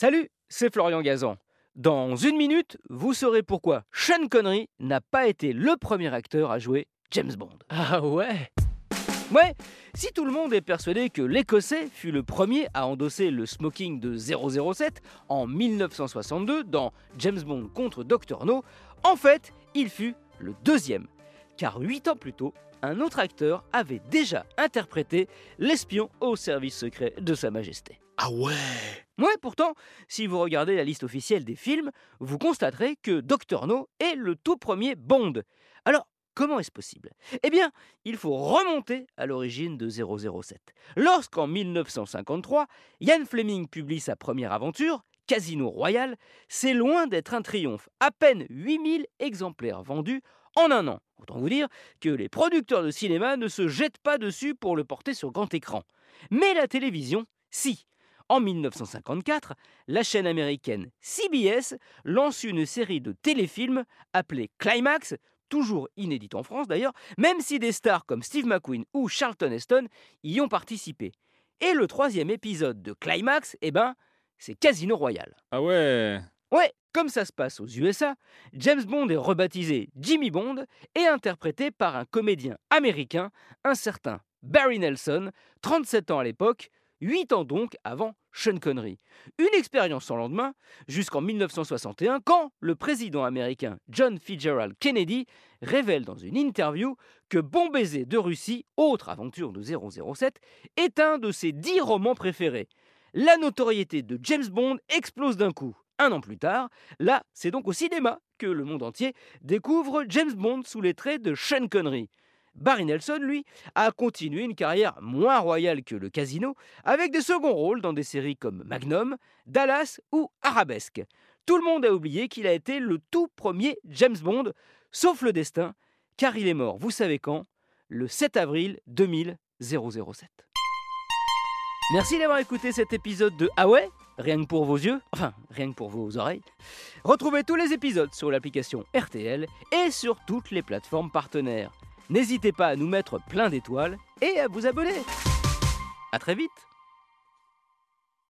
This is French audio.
Salut, c'est Florian Gazan. Dans une minute, vous saurez pourquoi Sean Connery n'a pas été le premier acteur à jouer James Bond. Ah ouais? Ouais, si tout le monde est persuadé que l'Écossais fut le premier à endosser le smoking de 007 en 1962 dans James Bond contre Dr. No, en fait, il fut le deuxième. Car huit ans plus tôt, un autre acteur avait déjà interprété l'espion au service secret de Sa Majesté. Ah ouais Ouais, pourtant, si vous regardez la liste officielle des films, vous constaterez que Dr. No est le tout premier Bond. Alors, comment est-ce possible? Eh bien, il faut remonter à l'origine de 007. Lorsqu'en 1953, Ian Fleming publie sa première aventure, Casino Royale, c'est loin d'être un triomphe. À peine 8000 exemplaires vendus en un an. Autant vous dire que les producteurs de cinéma ne se jettent pas dessus pour le porter sur grand écran. Mais la télévision, si. En 1954, la chaîne américaine CBS lance une série de téléfilms appelée Climax, toujours inédite en France d'ailleurs, même si des stars comme Steve McQueen ou Charlton Heston y ont participé. Et le troisième épisode de Climax, eh ben, c'est Casino Royale. Ah ouais? Ouais, comme ça se passe aux USA, James Bond est rebaptisé Jimmy Bond et interprété par un comédien américain, un certain Barry Nelson, 37 ans à l'époque, 8 ans donc avant Sean Connery. Une expérience sans lendemain jusqu'en 1961 quand le président américain John Fitzgerald Kennedy révèle dans une interview que Bon baiser de Russie, autre aventure de 007, est un de ses dix romans préférés. La notoriété de James Bond explose d'un coup. Un an plus tard, là, c'est donc au cinéma que le monde entier découvre James Bond sous les traits de Sean Connery. Barry Nelson, lui, a continué une carrière moins royale que le casino, avec des seconds rôles dans des séries comme Magnum, Dallas ou Arabesque. Tout le monde a oublié qu'il a été le tout premier James Bond, sauf le destin, car il est mort, vous savez quand? Le 7 avril 2007. Merci d'avoir écouté cet épisode de Ah Rien que pour vos yeux, enfin rien que pour vos oreilles. Retrouvez tous les épisodes sur l'application RTL et sur toutes les plateformes partenaires. N'hésitez pas à nous mettre plein d'étoiles et à vous abonner. A très vite